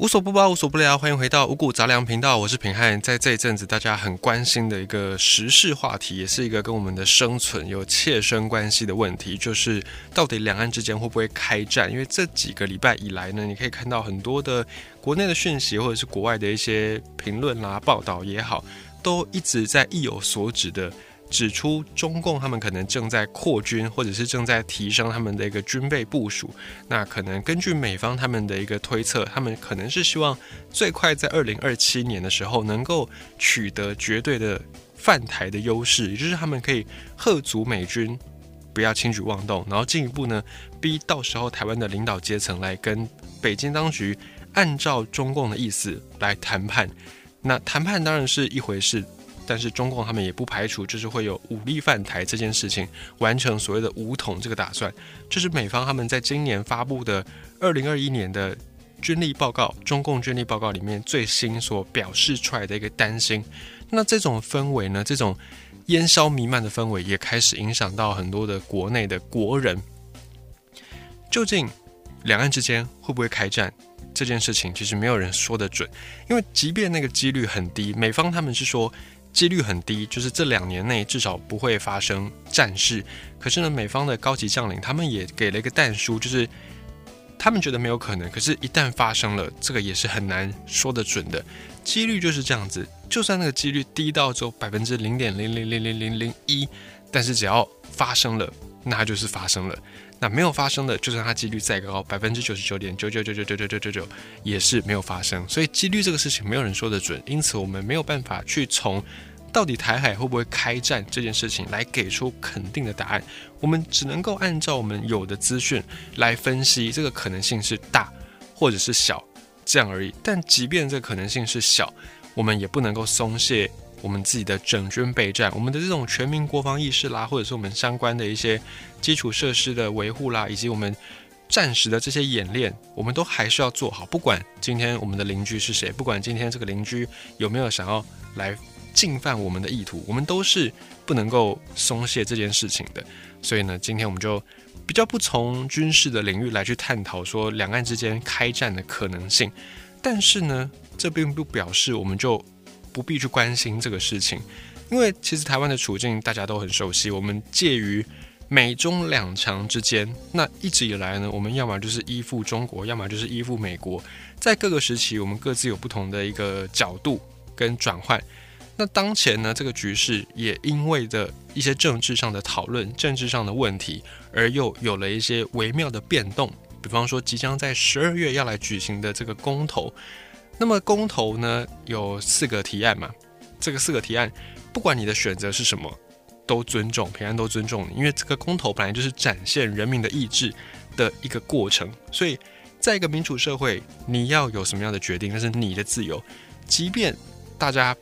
无所不包，无所不聊，欢迎回到五谷杂粮频道，我是平汉。在这一阵子，大家很关心的一个时事话题，也是一个跟我们的生存有切身关系的问题，就是到底两岸之间会不会开战？因为这几个礼拜以来呢，你可以看到很多的国内的讯息，或者是国外的一些评论啦、报道也好，都一直在意有所指的。指出中共他们可能正在扩军，或者是正在提升他们的一个军备部署。那可能根据美方他们的一个推测，他们可能是希望最快在二零二七年的时候能够取得绝对的犯台的优势，也就是他们可以吓阻美军不要轻举妄动，然后进一步呢逼到时候台湾的领导阶层来跟北京当局按照中共的意思来谈判。那谈判当然是一回事。但是中共他们也不排除，就是会有武力犯台这件事情，完成所谓的武统这个打算。这是美方他们在今年发布的二零二一年的军力报告，中共军力报告里面最新所表示出来的一个担心。那这种氛围呢，这种烟硝弥漫的氛围，也开始影响到很多的国内的国人。究竟两岸之间会不会开战？这件事情其实没有人说得准，因为即便那个几率很低，美方他们是说。几率很低，就是这两年内至少不会发生战事。可是呢，美方的高级将领他们也给了一个弹书，就是他们觉得没有可能。可是，一旦发生了，这个也是很难说得准的。几率就是这样子，就算那个几率低到只有百分之零点零零零零零零一，但是只要发生了，那就是发生了。那没有发生的，就算它几率再高，百分之九十九点九九九九九九九九九，也是没有发生。所以几率这个事情没有人说得准，因此我们没有办法去从到底台海会不会开战这件事情来给出肯定的答案。我们只能够按照我们有的资讯来分析，这个可能性是大或者是小这样而已。但即便这个可能性是小，我们也不能够松懈。我们自己的整军备战，我们的这种全民国防意识啦，或者是我们相关的一些基础设施的维护啦，以及我们战时的这些演练，我们都还是要做好。不管今天我们的邻居是谁，不管今天这个邻居有没有想要来进犯我们的意图，我们都是不能够松懈这件事情的。所以呢，今天我们就比较不从军事的领域来去探讨说两岸之间开战的可能性，但是呢，这并不表示我们就。不必去关心这个事情，因为其实台湾的处境大家都很熟悉。我们介于美中两强之间，那一直以来呢，我们要么就是依附中国，要么就是依附美国。在各个时期，我们各自有不同的一个角度跟转换。那当前呢，这个局势也因为的一些政治上的讨论、政治上的问题，而又有了一些微妙的变动。比方说，即将在十二月要来举行的这个公投。那么公投呢有四个提案嘛？这个四个提案，不管你的选择是什么，都尊重平安，都尊重你，因为这个公投本来就是展现人民的意志的一个过程。所以，在一个民主社会，你要有什么样的决定，那是你的自由。即便大家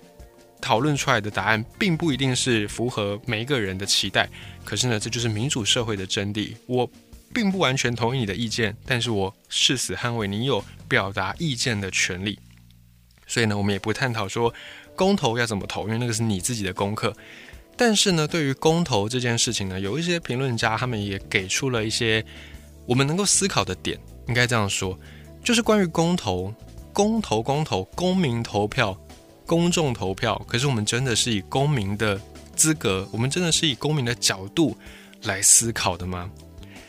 讨论出来的答案并不一定是符合每一个人的期待，可是呢，这就是民主社会的真谛。我并不完全同意你的意见，但是我誓死捍卫你有表达意见的权利。所以呢，我们也不探讨说公投要怎么投，因为那个是你自己的功课。但是呢，对于公投这件事情呢，有一些评论家他们也给出了一些我们能够思考的点。应该这样说，就是关于公投、公投、公投、公民投票、公众投票。可是我们真的是以公民的资格，我们真的是以公民的角度来思考的吗？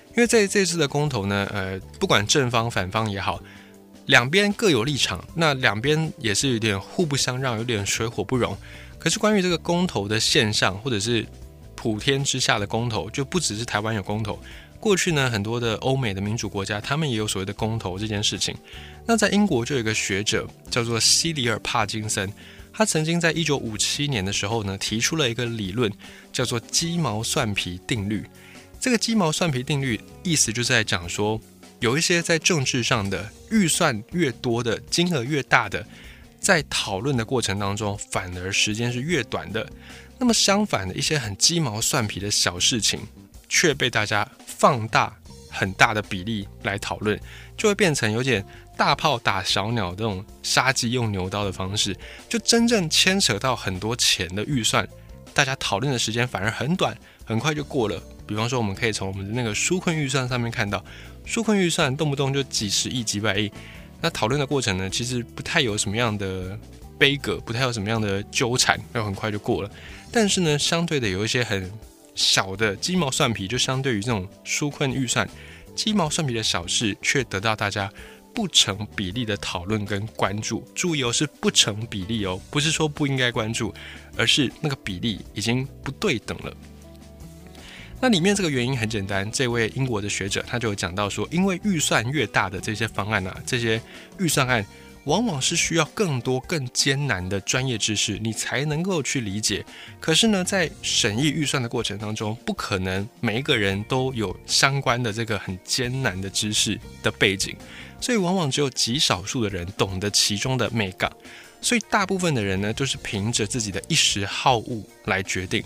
因为在这次的公投呢，呃，不管正方反方也好。两边各有立场，那两边也是有点互不相让，有点水火不容。可是关于这个公投的现象，或者是普天之下的公投，就不只是台湾有公投。过去呢，很多的欧美的民主国家，他们也有所谓的公投这件事情。那在英国就有一个学者叫做西里尔·帕金森，他曾经在一九五七年的时候呢，提出了一个理论，叫做鸡毛蒜皮定律。这个鸡毛蒜皮定律意思就是在讲说。有一些在政治上的预算越多的金额越大的，在讨论的过程当中，反而时间是越短的。那么相反的一些很鸡毛蒜皮的小事情，却被大家放大很大的比例来讨论，就会变成有点大炮打小鸟这种杀鸡用牛刀的方式。就真正牵扯到很多钱的预算，大家讨论的时间反而很短，很快就过了。比方说，我们可以从我们的那个纾困预算上面看到。纾困预算动不动就几十亿、几百亿，那讨论的过程呢，其实不太有什么样的悲歌，不太有什么样的纠缠，又很快就过了。但是呢，相对的有一些很小的鸡毛蒜皮，就相对于这种纾困预算，鸡毛蒜皮的小事，却得到大家不成比例的讨论跟关注。注意哦，是不成比例哦，不是说不应该关注，而是那个比例已经不对等了。那里面这个原因很简单，这位英国的学者他就有讲到说，因为预算越大的这些方案啊，这些预算案往往是需要更多更艰难的专业知识，你才能够去理解。可是呢，在审议预算的过程当中，不可能每一个人都有相关的这个很艰难的知识的背景，所以往往只有极少数的人懂得其中的美感，所以大部分的人呢，都是凭着自己的一时好恶来决定。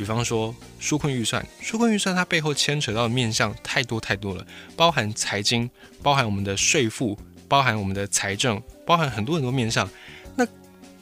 比方说纾困预算，纾困预算它背后牵扯到的面向太多太多了，包含财经，包含我们的税负，包含我们的财政，包含很多很多面向。那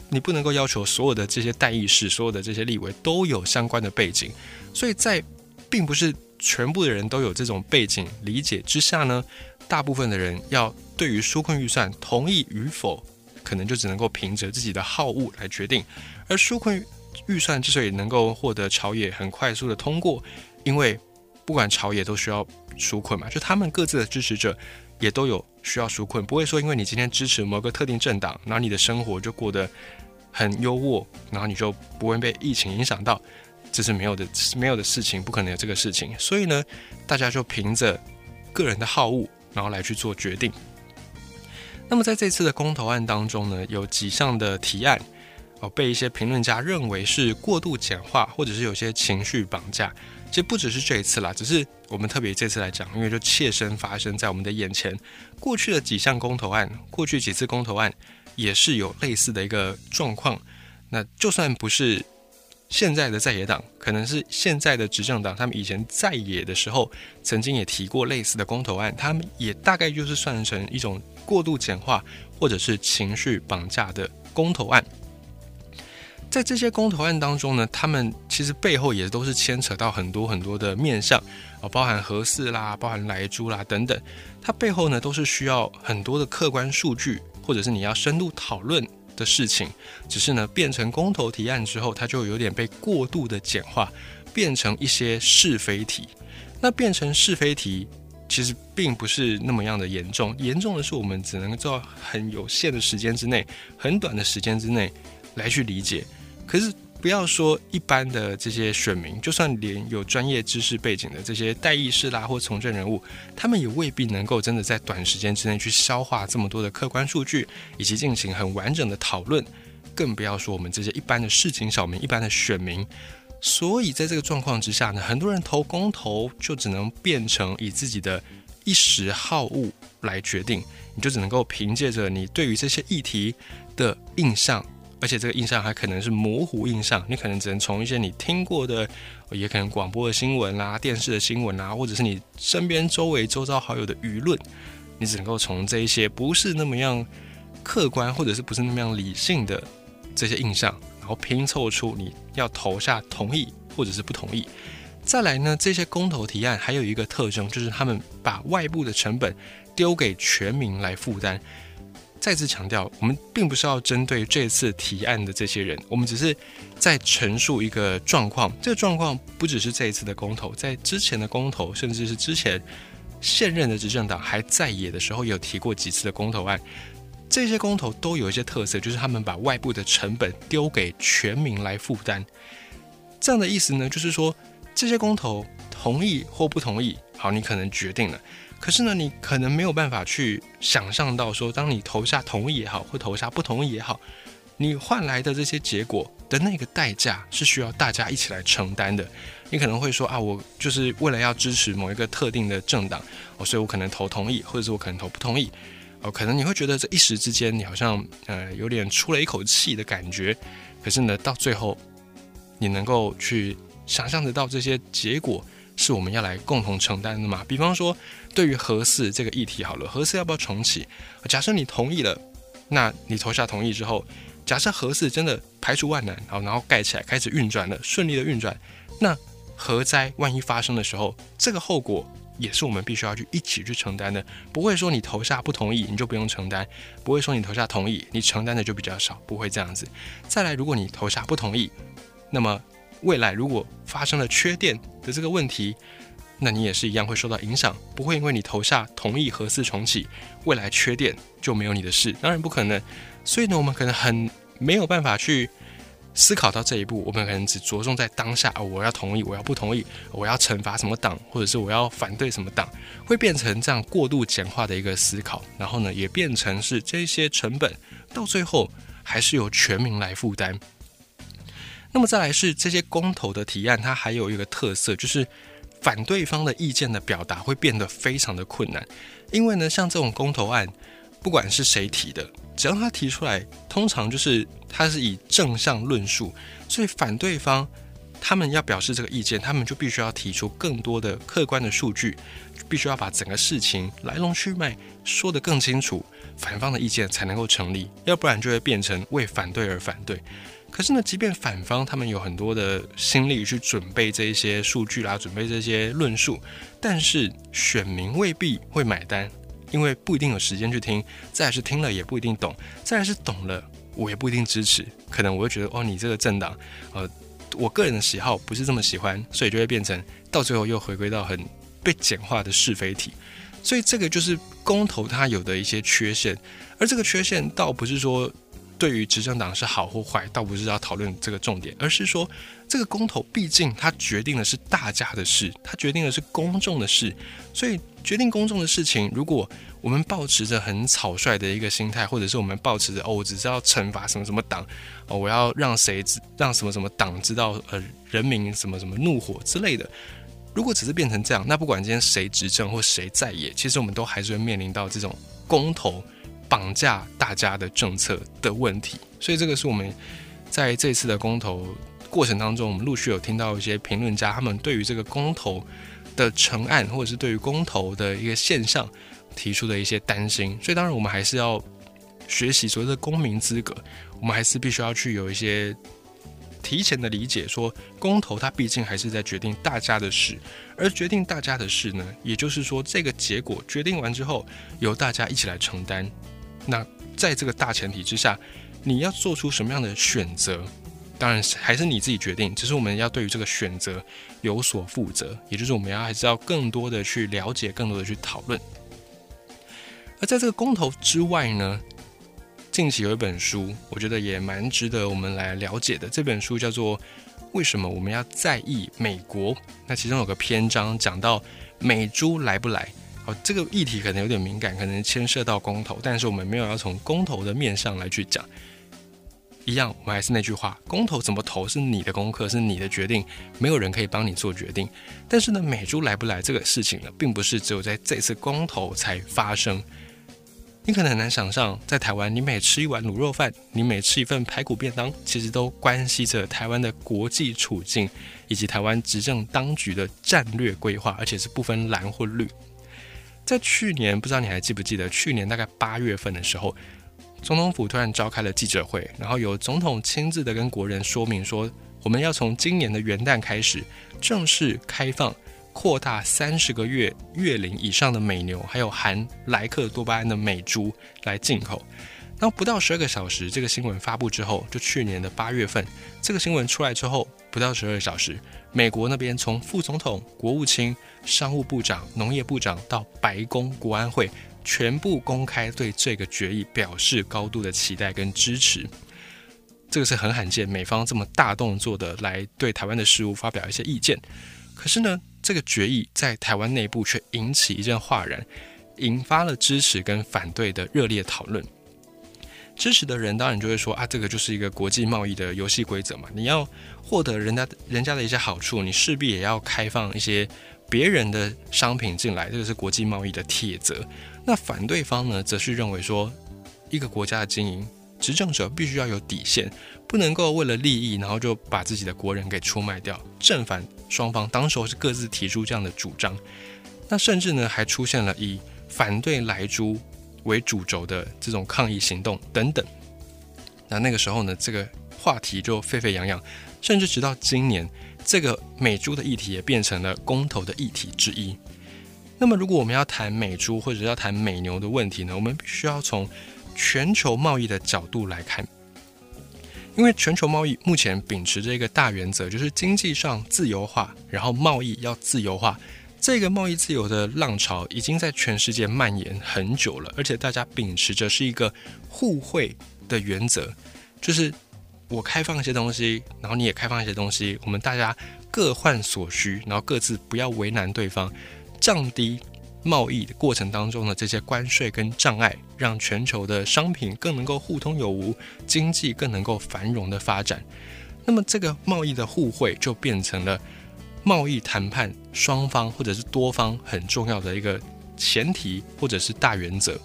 你不能够要求所有的这些代议士，所有的这些立委都有相关的背景，所以在并不是全部的人都有这种背景理解之下呢，大部分的人要对于纾困预算同意与否，可能就只能够凭着自己的好恶来决定，而纾困。预算之所以能够获得朝野很快速的通过，因为不管朝野都需要纾困嘛，就他们各自的支持者也都有需要纾困，不会说因为你今天支持某个特定政党，然后你的生活就过得很优渥，然后你就不会被疫情影响到，这是没有的，没有的事情，不可能有这个事情。所以呢，大家就凭着个人的好恶，然后来去做决定。那么在这次的公投案当中呢，有几项的提案。哦，被一些评论家认为是过度简化，或者是有些情绪绑架。其实不只是这一次啦，只是我们特别这次来讲，因为就切身发生在我们的眼前。过去的几项公投案，过去几次公投案也是有类似的一个状况。那就算不是现在的在野党，可能是现在的执政党，他们以前在野的时候，曾经也提过类似的公投案，他们也大概就是算成一种过度简化或者是情绪绑架的公投案。在这些公投案当中呢，他们其实背后也都是牵扯到很多很多的面向啊，包含核四啦，包含莱猪啦等等，它背后呢都是需要很多的客观数据，或者是你要深度讨论的事情。只是呢，变成公投提案之后，它就有点被过度的简化，变成一些是非题。那变成是非题，其实并不是那么样的严重，严重的是我们只能在很有限的时间之内，很短的时间之内来去理解。可是不要说一般的这些选民，就算连有专业知识背景的这些代议士啦或从政人物，他们也未必能够真的在短时间之内去消化这么多的客观数据，以及进行很完整的讨论。更不要说我们这些一般的市井小民、一般的选民。所以在这个状况之下呢，很多人投公投就只能变成以自己的一时好恶来决定，你就只能够凭借着你对于这些议题的印象。而且这个印象还可能是模糊印象，你可能只能从一些你听过的，也可能广播的新闻啦、电视的新闻啊，或者是你身边周围周遭好友的舆论，你只能够从这一些不是那么样客观，或者是不是那么样理性的这些印象，然后拼凑出你要投下同意或者是不同意。再来呢，这些公投提案还有一个特征，就是他们把外部的成本丢给全民来负担。再次强调，我们并不是要针对这次提案的这些人，我们只是在陈述一个状况。这个状况不只是这一次的公投，在之前的公投，甚至是之前现任的执政党还在野的时候，有提过几次的公投案。这些公投都有一些特色，就是他们把外部的成本丢给全民来负担。这样的意思呢，就是说这些公投同意或不同意，好，你可能决定了。可是呢，你可能没有办法去想象到，说当你投下同意也好，或投下不同意也好，你换来的这些结果的那个代价是需要大家一起来承担的。你可能会说啊，我就是为了要支持某一个特定的政党，哦，所以我可能投同意，或者是我可能投不同意，哦，可能你会觉得这一时之间你好像呃有点出了一口气的感觉。可是呢，到最后你能够去想象得到这些结果。是我们要来共同承担的嘛？比方说，对于核四这个议题，好了，核四要不要重启？假设你同意了，那你投下同意之后，假设核四真的排除万难，好，然后盖起来，开始运转了，顺利的运转，那核灾万一发生的时候，这个后果也是我们必须要去一起去承担的。不会说你投下不同意你就不用承担，不会说你投下同意你承担的就比较少，不会这样子。再来，如果你投下不同意，那么未来如果发生了缺电的这个问题，那你也是一样会受到影响，不会因为你投下同意核四重启，未来缺电就没有你的事，当然不可能。所以呢，我们可能很没有办法去思考到这一步，我们可能只着重在当下啊，我要同意，我要不同意，我要惩罚什么党，或者是我要反对什么党，会变成这样过度简化的一个思考，然后呢，也变成是这些成本到最后还是由全民来负担。那么再来是这些公投的提案，它还有一个特色就是。反对方的意见的表达会变得非常的困难，因为呢，像这种公投案，不管是谁提的，只要他提出来，通常就是他是以正向论述，所以反对方他们要表示这个意见，他们就必须要提出更多的客观的数据，必须要把整个事情来龙去脉说得更清楚，反方的意见才能够成立，要不然就会变成为反对而反对。可是呢，即便反方他们有很多的心力去准备这一些数据啦，准备这些论述，但是选民未必会买单，因为不一定有时间去听，再是听了也不一定懂，再是懂了我也不一定支持，可能我会觉得哦，你这个政党，呃，我个人的喜好不是这么喜欢，所以就会变成到最后又回归到很被简化的是非题，所以这个就是公投它有的一些缺陷，而这个缺陷倒不是说。对于执政党是好或坏，倒不是要讨论这个重点，而是说这个公投毕竟它决定的是大家的事，它决定的是公众的事，所以决定公众的事情，如果我们保持着很草率的一个心态，或者是我们保持着哦，我只知道惩罚什么什么党，哦，我要让谁让什么什么党知道呃人民什么什么怒火之类的，如果只是变成这样，那不管今天谁执政或谁在野，其实我们都还是会面临到这种公投。绑架大家的政策的问题，所以这个是我们在这次的公投过程当中，我们陆续有听到一些评论家他们对于这个公投的成案，或者是对于公投的一个现象提出的一些担心。所以当然我们还是要学习所谓的公民资格，我们还是必须要去有一些提前的理解，说公投它毕竟还是在决定大家的事，而决定大家的事呢，也就是说这个结果决定完之后，由大家一起来承担。那在这个大前提之下，你要做出什么样的选择，当然还是你自己决定。只是我们要对于这个选择有所负责，也就是我们要还是要更多的去了解，更多的去讨论。而在这个公投之外呢，近期有一本书，我觉得也蛮值得我们来了解的。这本书叫做《为什么我们要在意美国》。那其中有个篇章讲到美猪来不来。哦，这个议题可能有点敏感，可能牵涉到公投，但是我们没有要从公投的面上来去讲。一样，我们还是那句话，公投怎么投是你的功课，是你的决定，没有人可以帮你做决定。但是呢，美猪来不来这个事情呢，并不是只有在这次公投才发生。你可能很难想象，在台湾，你每吃一碗卤肉饭，你每吃一份排骨便当，其实都关系着台湾的国际处境，以及台湾执政当局的战略规划，而且是不分蓝或绿。在去年，不知道你还记不记得，去年大概八月份的时候，总统府突然召开了记者会，然后由总统亲自的跟国人说明说，我们要从今年的元旦开始正式开放扩大三十个月月龄以上的美牛，还有含莱克多巴胺的美猪来进口。然后不到十二个小时，这个新闻发布之后，就去年的八月份，这个新闻出来之后，不到十二个小时，美国那边从副总统、国务卿、商务部长、农业部长到白宫国安会，全部公开对这个决议表示高度的期待跟支持。这个是很罕见，美方这么大动作的来对台湾的事务发表一些意见。可是呢，这个决议在台湾内部却引起一阵哗然，引发了支持跟反对的热烈讨论。支持的人当然就会说啊，这个就是一个国际贸易的游戏规则嘛。你要获得人家人家的一些好处，你势必也要开放一些别人的商品进来，这个是国际贸易的铁则。那反对方呢，则是认为说，一个国家的经营，执政者必须要有底线，不能够为了利益，然后就把自己的国人给出卖掉。正反双方当时候是各自提出这样的主张，那甚至呢，还出现了以反对莱猪。为主轴的这种抗议行动等等，那那个时候呢，这个话题就沸沸扬扬，甚至直到今年，这个美猪的议题也变成了公投的议题之一。那么，如果我们要谈美猪或者要谈美牛的问题呢，我们必须要从全球贸易的角度来看，因为全球贸易目前秉持着一个大原则，就是经济上自由化，然后贸易要自由化。这个贸易自由的浪潮已经在全世界蔓延很久了，而且大家秉持着是一个互惠的原则，就是我开放一些东西，然后你也开放一些东西，我们大家各换所需，然后各自不要为难对方，降低贸易的过程当中的这些关税跟障碍，让全球的商品更能够互通有无，经济更能够繁荣的发展。那么这个贸易的互惠就变成了。贸易谈判双方或者是多方很重要的一个前提或者是大原则。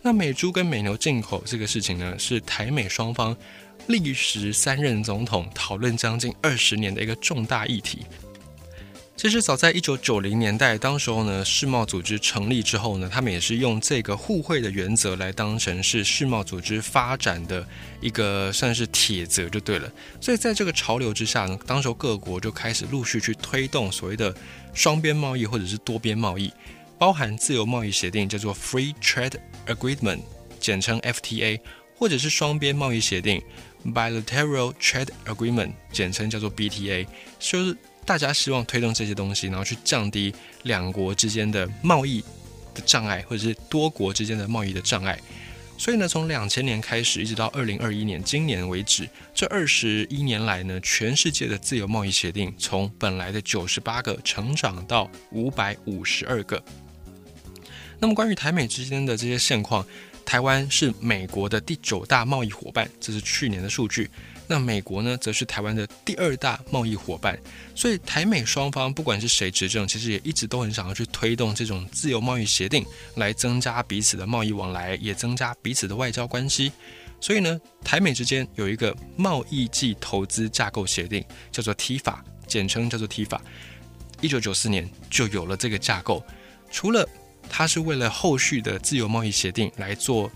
那美猪跟美牛进口这个事情呢，是台美双方历时三任总统讨论将近二十年的一个重大议题。其实早在一九九零年代，当时候呢，世贸组织成立之后呢，他们也是用这个互惠的原则来当成是世贸组织发展的一个算是铁则就对了。所以在这个潮流之下呢，当时候各国就开始陆续去推动所谓的双边贸易或者是多边贸易，包含自由贸易协定叫做 Free Trade Agreement，简称 FTA，或者是双边贸易协定 Bilateral Trade Agreement，简称叫做 BTA，就是。大家希望推动这些东西，然后去降低两国之间的贸易的障碍，或者是多国之间的贸易的障碍。所以呢，从两千年开始，一直到二零二一年今年为止，这二十一年来呢，全世界的自由贸易协定从本来的九十八个成长到五百五十二个。那么，关于台美之间的这些现况，台湾是美国的第九大贸易伙伴，这是去年的数据。那美国呢，则是台湾的第二大贸易伙伴，所以台美双方不管是谁执政，其实也一直都很想要去推动这种自由贸易协定，来增加彼此的贸易往来，也增加彼此的外交关系。所以呢，台美之间有一个贸易暨投资架构协定，叫做 T 法，简称叫做 T 法。一九九四年就有了这个架构，除了它是为了后续的自由贸易协定来做。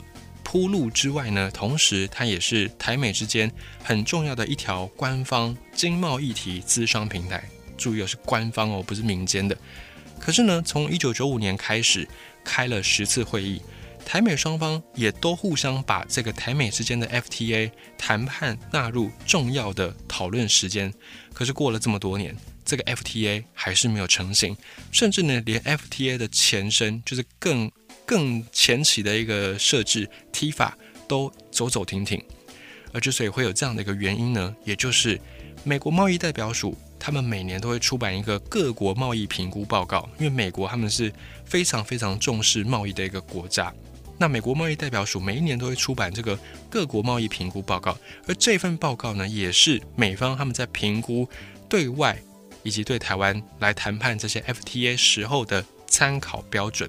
铺路之外呢，同时它也是台美之间很重要的一条官方经贸议题资商平台。注意，是官方哦，不是民间的。可是呢，从一九九五年开始开了十次会议，台美双方也都互相把这个台美之间的 FTA 谈判纳入重要的讨论时间。可是过了这么多年，这个 FTA 还是没有成型，甚至呢，连 FTA 的前身就是更。更前期的一个设置踢法都走走停停，而之所以会有这样的一个原因呢，也就是美国贸易代表署，他们每年都会出版一个各国贸易评估报告，因为美国他们是非常非常重视贸易的一个国家，那美国贸易代表署每一年都会出版这个各国贸易评估报告，而这份报告呢，也是美方他们在评估对外以及对台湾来谈判这些 FTA 时候的参考标准。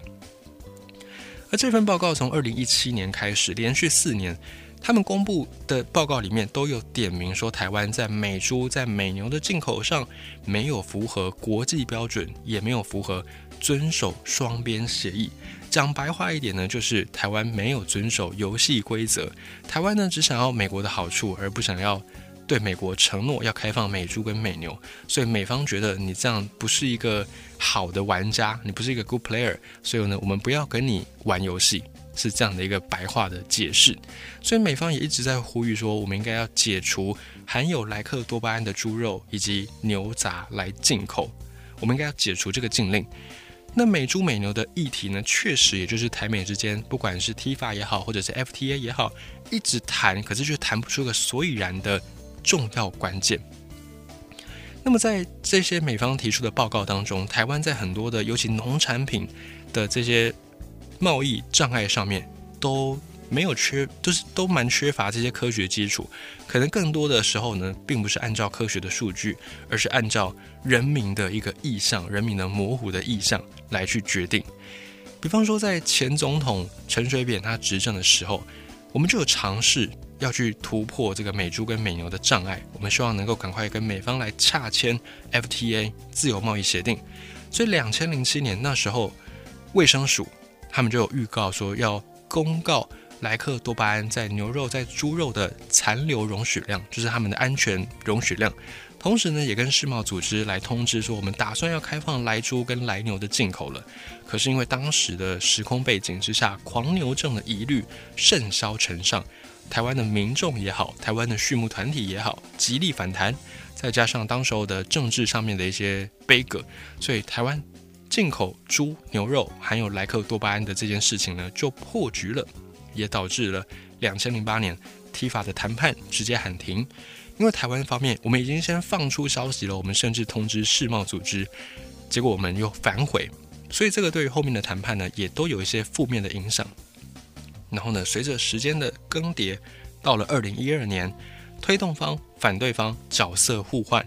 而这份报告从二零一七年开始，连续四年，他们公布的报告里面都有点名说，台湾在美猪、在美牛的进口上没有符合国际标准，也没有符合遵守双边协议。讲白话一点呢，就是台湾没有遵守游戏规则。台湾呢，只想要美国的好处，而不想要。对美国承诺要开放美猪跟美牛，所以美方觉得你这样不是一个好的玩家，你不是一个 good player，所以呢，我们不要跟你玩游戏，是这样的一个白话的解释。所以美方也一直在呼吁说，我们应该要解除含有莱克多巴胺的猪肉以及牛杂来进口，我们应该要解除这个禁令。那美猪美牛的议题呢，确实也就是台美之间，不管是 TIFA 也好，或者是 FTA 也好，一直谈，可是却谈不出个所以然的。重要关键。那么，在这些美方提出的报告当中，台湾在很多的尤其农产品的这些贸易障碍上面都没有缺，就是都蛮缺乏这些科学基础。可能更多的时候呢，并不是按照科学的数据，而是按照人民的一个意向、人民的模糊的意向来去决定。比方说，在前总统陈水扁他执政的时候，我们就有尝试。要去突破这个美猪跟美牛的障碍，我们希望能够赶快跟美方来洽签 FTA 自由贸易协定。所以两千零七年那时候，卫生署他们就有预告说要公告莱克多巴胺在牛肉、在猪肉的残留容许量，就是他们的安全容许量。同时呢，也跟世贸组织来通知说，我们打算要开放来猪跟来牛的进口了。可是因为当时的时空背景之下，狂牛症的疑虑甚嚣尘上，台湾的民众也好，台湾的畜牧团体也好，极力反弹。再加上当时候的政治上面的一些悲歌，所以台湾进口猪牛肉含有莱克多巴胺的这件事情呢，就破局了，也导致了两千零八年 T 法的谈判直接喊停。因为台湾方面，我们已经先放出消息了，我们甚至通知世贸组织，结果我们又反悔，所以这个对于后面的谈判呢，也都有一些负面的影响。然后呢，随着时间的更迭，到了二零一二年，推动方、反对方角色互换，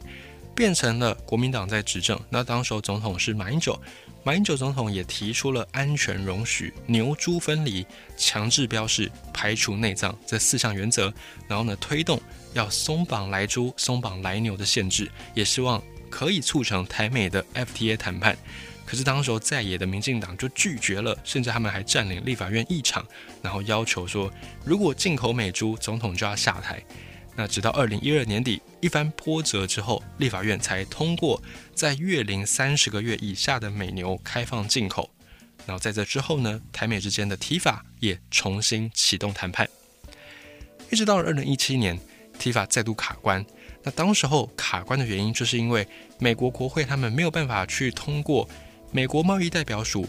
变成了国民党在执政。那当时总统是马英九，马英九总统也提出了安全容许、牛猪分离、强制标示、排除内脏这四项原则，然后呢，推动。要松绑来猪、松绑来牛的限制，也希望可以促成台美的 FTA 谈判。可是当时候在野的民进党就拒绝了，甚至他们还占领立法院议场，然后要求说，如果进口美猪，总统就要下台。那直到二零一二年底一番波折之后，立法院才通过在月龄三十个月以下的美牛开放进口。然后在这之后呢，台美之间的提法也重新启动谈判，一直到了二零一七年。提法再度卡关，那当时候卡关的原因，就是因为美国国会他们没有办法去通过美国贸易代表署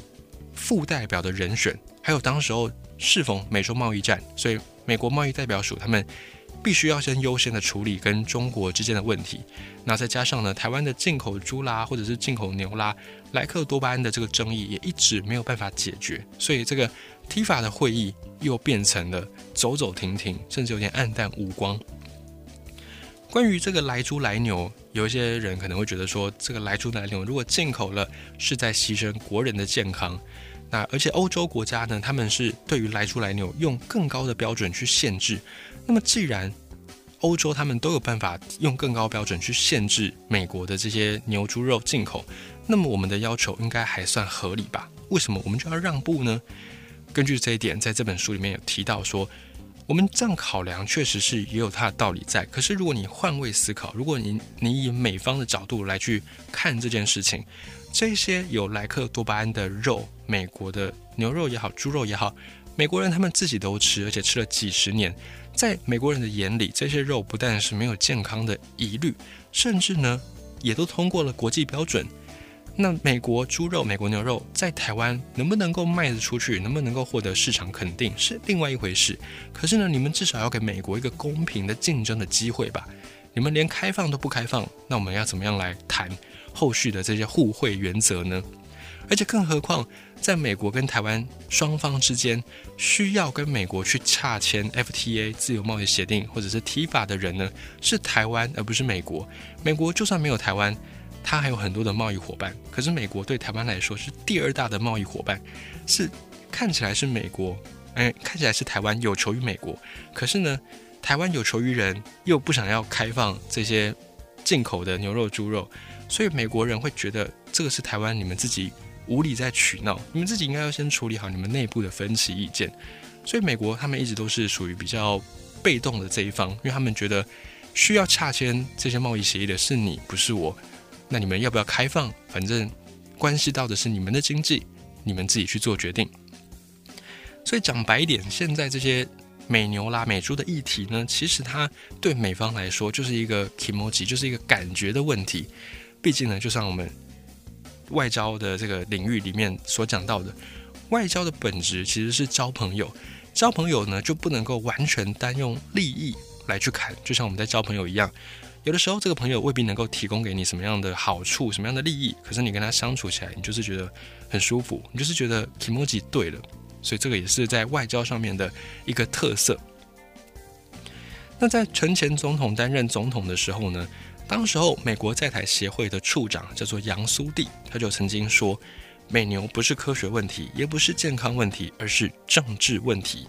副代表的人选，还有当时候适逢美洲贸易战，所以美国贸易代表署他们必须要先优先的处理跟中国之间的问题。那再加上呢，台湾的进口猪啦，或者是进口牛啦，莱克多巴胺的这个争议也一直没有办法解决，所以这个提法的会议又变成了走走停停，甚至有点暗淡无光。关于这个来猪来牛，有一些人可能会觉得说，这个来猪来牛如果进口了，是在牺牲国人的健康。那而且欧洲国家呢，他们是对于来猪来牛用更高的标准去限制。那么既然欧洲他们都有办法用更高标准去限制美国的这些牛猪肉进口，那么我们的要求应该还算合理吧？为什么我们就要让步呢？根据这一点，在这本书里面有提到说。我们这样考量确实是也有它的道理在，可是如果你换位思考，如果你你以美方的角度来去看这件事情，这些有莱克多巴胺的肉，美国的牛肉也好，猪肉也好，美国人他们自己都吃，而且吃了几十年，在美国人的眼里，这些肉不但是没有健康的疑虑，甚至呢，也都通过了国际标准。那美国猪肉、美国牛肉在台湾能不能够卖得出去，能不能够获得市场肯定，是另外一回事。可是呢，你们至少要给美国一个公平的竞争的机会吧？你们连开放都不开放，那我们要怎么样来谈后续的这些互惠原则呢？而且更何况，在美国跟台湾双方之间需要跟美国去洽签 FTA 自由贸易协定或者是 T 法的人呢，是台湾而不是美国。美国就算没有台湾。它还有很多的贸易伙伴，可是美国对台湾来说是第二大的贸易伙伴，是看起来是美国，哎，看起来是台湾有求于美国，可是呢，台湾有求于人，又不想要开放这些进口的牛肉、猪肉，所以美国人会觉得这个是台湾你们自己无理在取闹，你们自己应该要先处理好你们内部的分歧意见，所以美国他们一直都是属于比较被动的这一方，因为他们觉得需要洽签这些贸易协议的是你，不是我。那你们要不要开放？反正关系到的是你们的经济，你们自己去做决定。所以讲白一点，现在这些美牛啦、美猪的议题呢，其实它对美方来说就是一个 emoji，就是一个感觉的问题。毕竟呢，就像我们外交的这个领域里面所讲到的，外交的本质其实是交朋友。交朋友呢，就不能够完全单用利益来去砍，就像我们在交朋友一样。有的时候，这个朋友未必能够提供给你什么样的好处、什么样的利益，可是你跟他相处起来，你就是觉得很舒服，你就是觉得 emoji 对了，所以这个也是在外交上面的一个特色。那在陈前总统担任总统的时候呢，当时候美国在台协会的处长叫做杨苏蒂，他就曾经说，美牛不是科学问题，也不是健康问题，而是政治问题。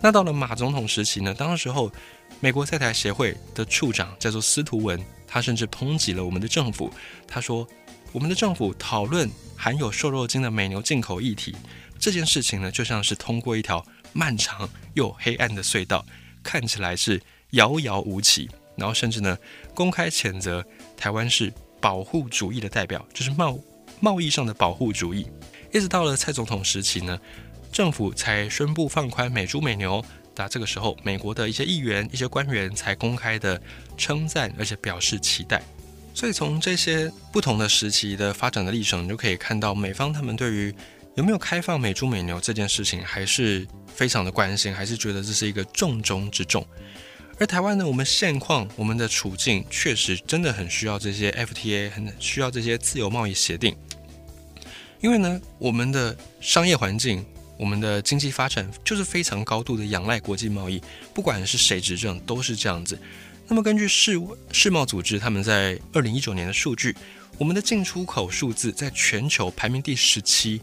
那到了马总统时期呢，当时候。美国在台协会的处长叫做司徒文，他甚至抨击了我们的政府。他说：“我们的政府讨论含有瘦肉精的美牛进口议题，这件事情呢，就像是通过一条漫长又黑暗的隧道，看起来是遥遥无期。然后甚至呢，公开谴责台湾是保护主义的代表，就是贸贸易上的保护主义。一直到了蔡总统时期呢，政府才宣布放宽美猪美牛。那这个时候，美国的一些议员、一些官员才公开的称赞，而且表示期待。所以从这些不同的时期的发展的历程，你就可以看到美方他们对于有没有开放美猪美牛这件事情，还是非常的关心，还是觉得这是一个重中之重。而台湾呢，我们现况、我们的处境，确实真的很需要这些 FTA，很需要这些自由贸易协定。因为呢，我们的商业环境、我们的经济发展，就是非常高度的仰赖国际贸易，不管是谁执政，都是这样子。那么根据世世贸组织他们在二零一九年的数据，我们的进出口数字在全球排名第十七。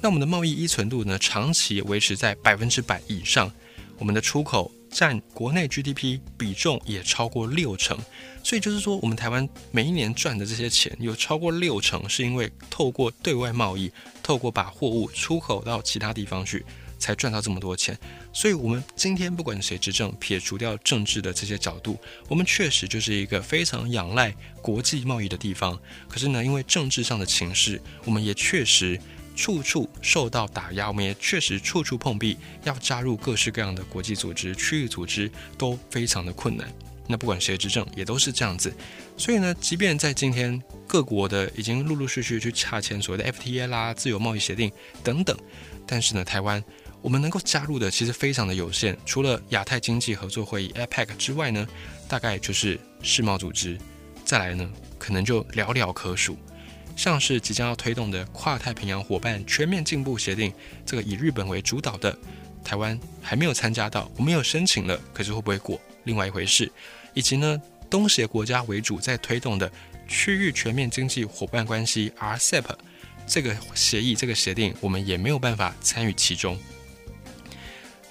那我们的贸易依存度呢，长期维持在百分之百以上。我们的出口。占国内 GDP 比重也超过六成，所以就是说，我们台湾每一年赚的这些钱有超过六成，是因为透过对外贸易，透过把货物出口到其他地方去，才赚到这么多钱。所以，我们今天不管谁执政，撇除掉政治的这些角度，我们确实就是一个非常仰赖国际贸易的地方。可是呢，因为政治上的情势，我们也确实。处处受到打压，我们也确实处处碰壁，要加入各式各样的国际组织、区域组织都非常的困难。那不管谁执政，也都是这样子。所以呢，即便在今天各国的已经陆陆续续去洽签所谓的 FTA 啦、自由贸易协定等等，但是呢，台湾我们能够加入的其实非常的有限。除了亚太经济合作会议 （APEC） 之外呢，大概就是世贸组织，再来呢，可能就寥寥可数。像是即将要推动的跨太平洋伙伴全面进步协定，这个以日本为主导的，台湾还没有参加到，我们有申请了，可是会不会过，另外一回事。以及呢，东协国家为主在推动的区域全面经济伙伴关系 RCEP 这个协议、这个协定，我们也没有办法参与其中。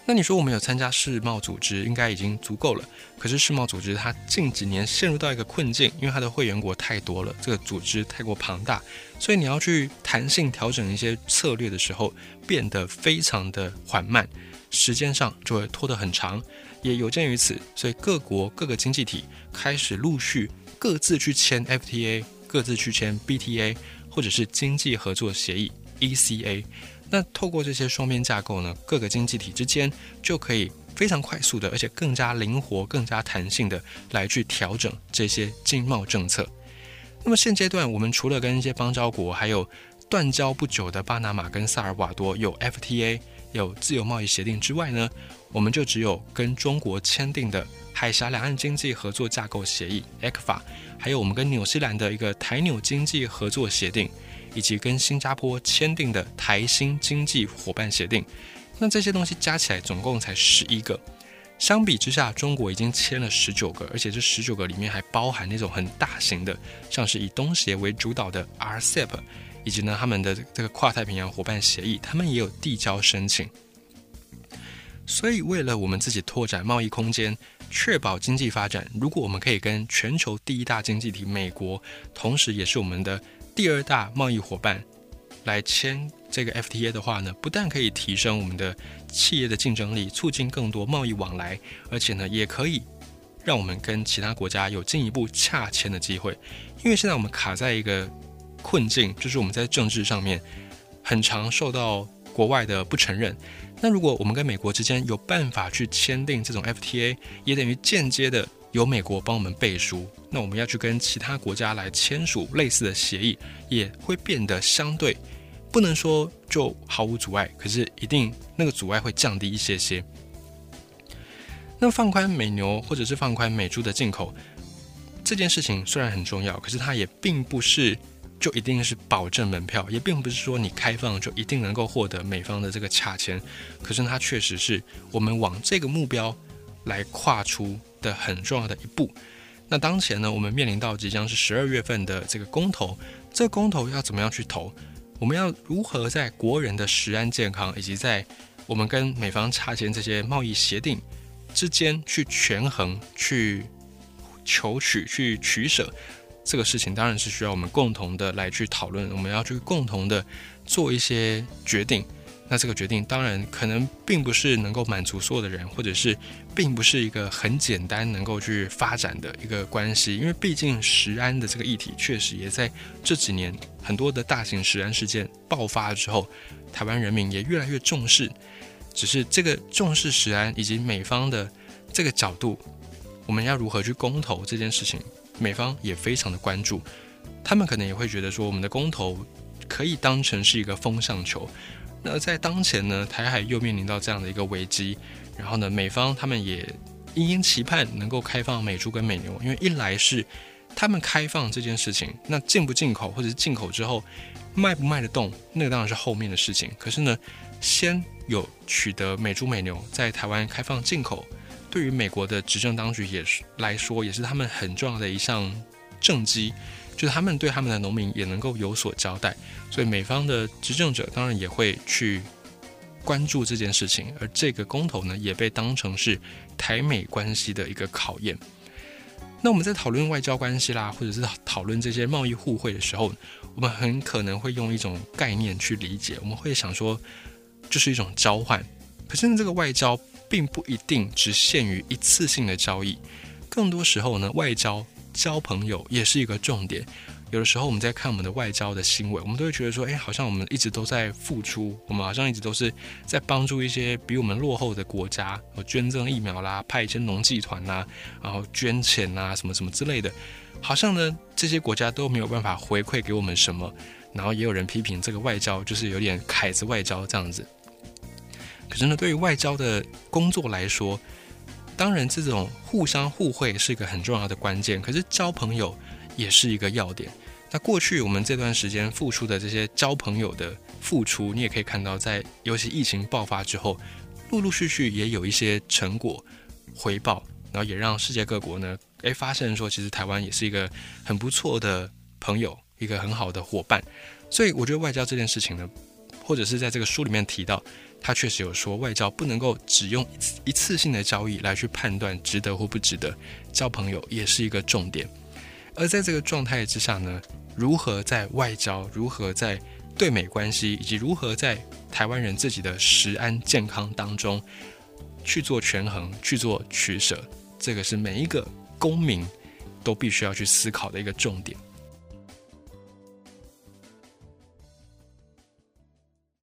那你说我们有参加世贸组织，应该已经足够了。可是世贸组织它近几年陷入到一个困境，因为它的会员国太多了，这个组织太过庞大，所以你要去弹性调整一些策略的时候，变得非常的缓慢，时间上就会拖得很长。也有鉴于此，所以各国各个经济体开始陆续各自去签 FTA，各自去签 BTA，或者是经济合作协议 ECA。那透过这些双边架构呢，各个经济体之间就可以非常快速的，而且更加灵活、更加弹性的来去调整这些经贸政策。那么现阶段，我们除了跟一些邦交国，还有断交不久的巴拿马跟萨尔瓦多有 FTA 有自由贸易协定之外呢，我们就只有跟中国签订的海峡两岸经济合作架构协议 （ECFA），还有我们跟纽西兰的一个台纽经济合作协定。以及跟新加坡签订的台新经济伙伴协定，那这些东西加起来总共才十一个。相比之下，中国已经签了十九个，而且这十九个里面还包含那种很大型的，像是以东协为主导的 RCEP，以及呢他们的这个跨太平洋伙伴协议，他们也有递交申请。所以，为了我们自己拓展贸易空间，确保经济发展，如果我们可以跟全球第一大经济体美国，同时也是我们的。第二大贸易伙伴来签这个 FTA 的话呢，不但可以提升我们的企业的竞争力，促进更多贸易往来，而且呢，也可以让我们跟其他国家有进一步洽签的机会。因为现在我们卡在一个困境，就是我们在政治上面很常受到国外的不承认。那如果我们跟美国之间有办法去签订这种 FTA，也等于间接的。由美国帮我们背书，那我们要去跟其他国家来签署类似的协议，也会变得相对不能说就毫无阻碍，可是一定那个阻碍会降低一些些。那放宽美牛或者是放宽美猪的进口这件事情虽然很重要，可是它也并不是就一定是保证门票，也并不是说你开放就一定能够获得美方的这个洽签，可是它确实是我们往这个目标来跨出。的很重要的一步。那当前呢，我们面临到即将是十二月份的这个公投，这公投要怎么样去投？我们要如何在国人的食安健康，以及在我们跟美方洽签这些贸易协定之间去权衡、去求取、去取舍？这个事情当然是需要我们共同的来去讨论。我们要去共同的做一些决定。那这个决定当然可能并不是能够满足所有的人，或者是并不是一个很简单能够去发展的一个关系，因为毕竟食安的这个议题确实也在这几年很多的大型食安事件爆发之后，台湾人民也越来越重视。只是这个重视食安以及美方的这个角度，我们要如何去公投这件事情，美方也非常的关注。他们可能也会觉得说，我们的公投可以当成是一个风向球。那在当前呢，台海又面临到这样的一个危机，然后呢，美方他们也殷殷期盼能够开放美猪跟美牛，因为一来是他们开放这件事情，那进不进口或者是进口之后卖不卖得动，那个当然是后面的事情。可是呢，先有取得美猪美牛在台湾开放进口，对于美国的执政当局也是来说，也是他们很重要的一项政绩。就是他们对他们的农民也能够有所交代，所以美方的执政者当然也会去关注这件事情，而这个公投呢，也被当成是台美关系的一个考验。那我们在讨论外交关系啦，或者是讨论这些贸易互惠的时候，我们很可能会用一种概念去理解，我们会想说，就是一种交换。可是这个外交并不一定只限于一次性的交易，更多时候呢，外交。交朋友也是一个重点。有的时候我们在看我们的外交的新闻，我们都会觉得说，哎，好像我们一直都在付出，我们好像一直都是在帮助一些比我们落后的国家，捐赠疫苗啦，派一些农技团啦，然后捐钱啊，什么什么之类的。好像呢，这些国家都没有办法回馈给我们什么。然后也有人批评这个外交就是有点凯子外交这样子。可是呢，对于外交的工作来说，当然，这种互相互惠是一个很重要的关键，可是交朋友也是一个要点。那过去我们这段时间付出的这些交朋友的付出，你也可以看到，在尤其疫情爆发之后，陆陆续续也有一些成果回报，然后也让世界各国呢，诶发现说，其实台湾也是一个很不错的朋友，一个很好的伙伴。所以我觉得外交这件事情呢，或者是在这个书里面提到。他确实有说，外交不能够只用一次性的交易来去判断值得或不值得，交朋友也是一个重点。而在这个状态之下呢，如何在外交、如何在对美关系，以及如何在台湾人自己的食安健康当中去做权衡、去做取舍，这个是每一个公民都必须要去思考的一个重点。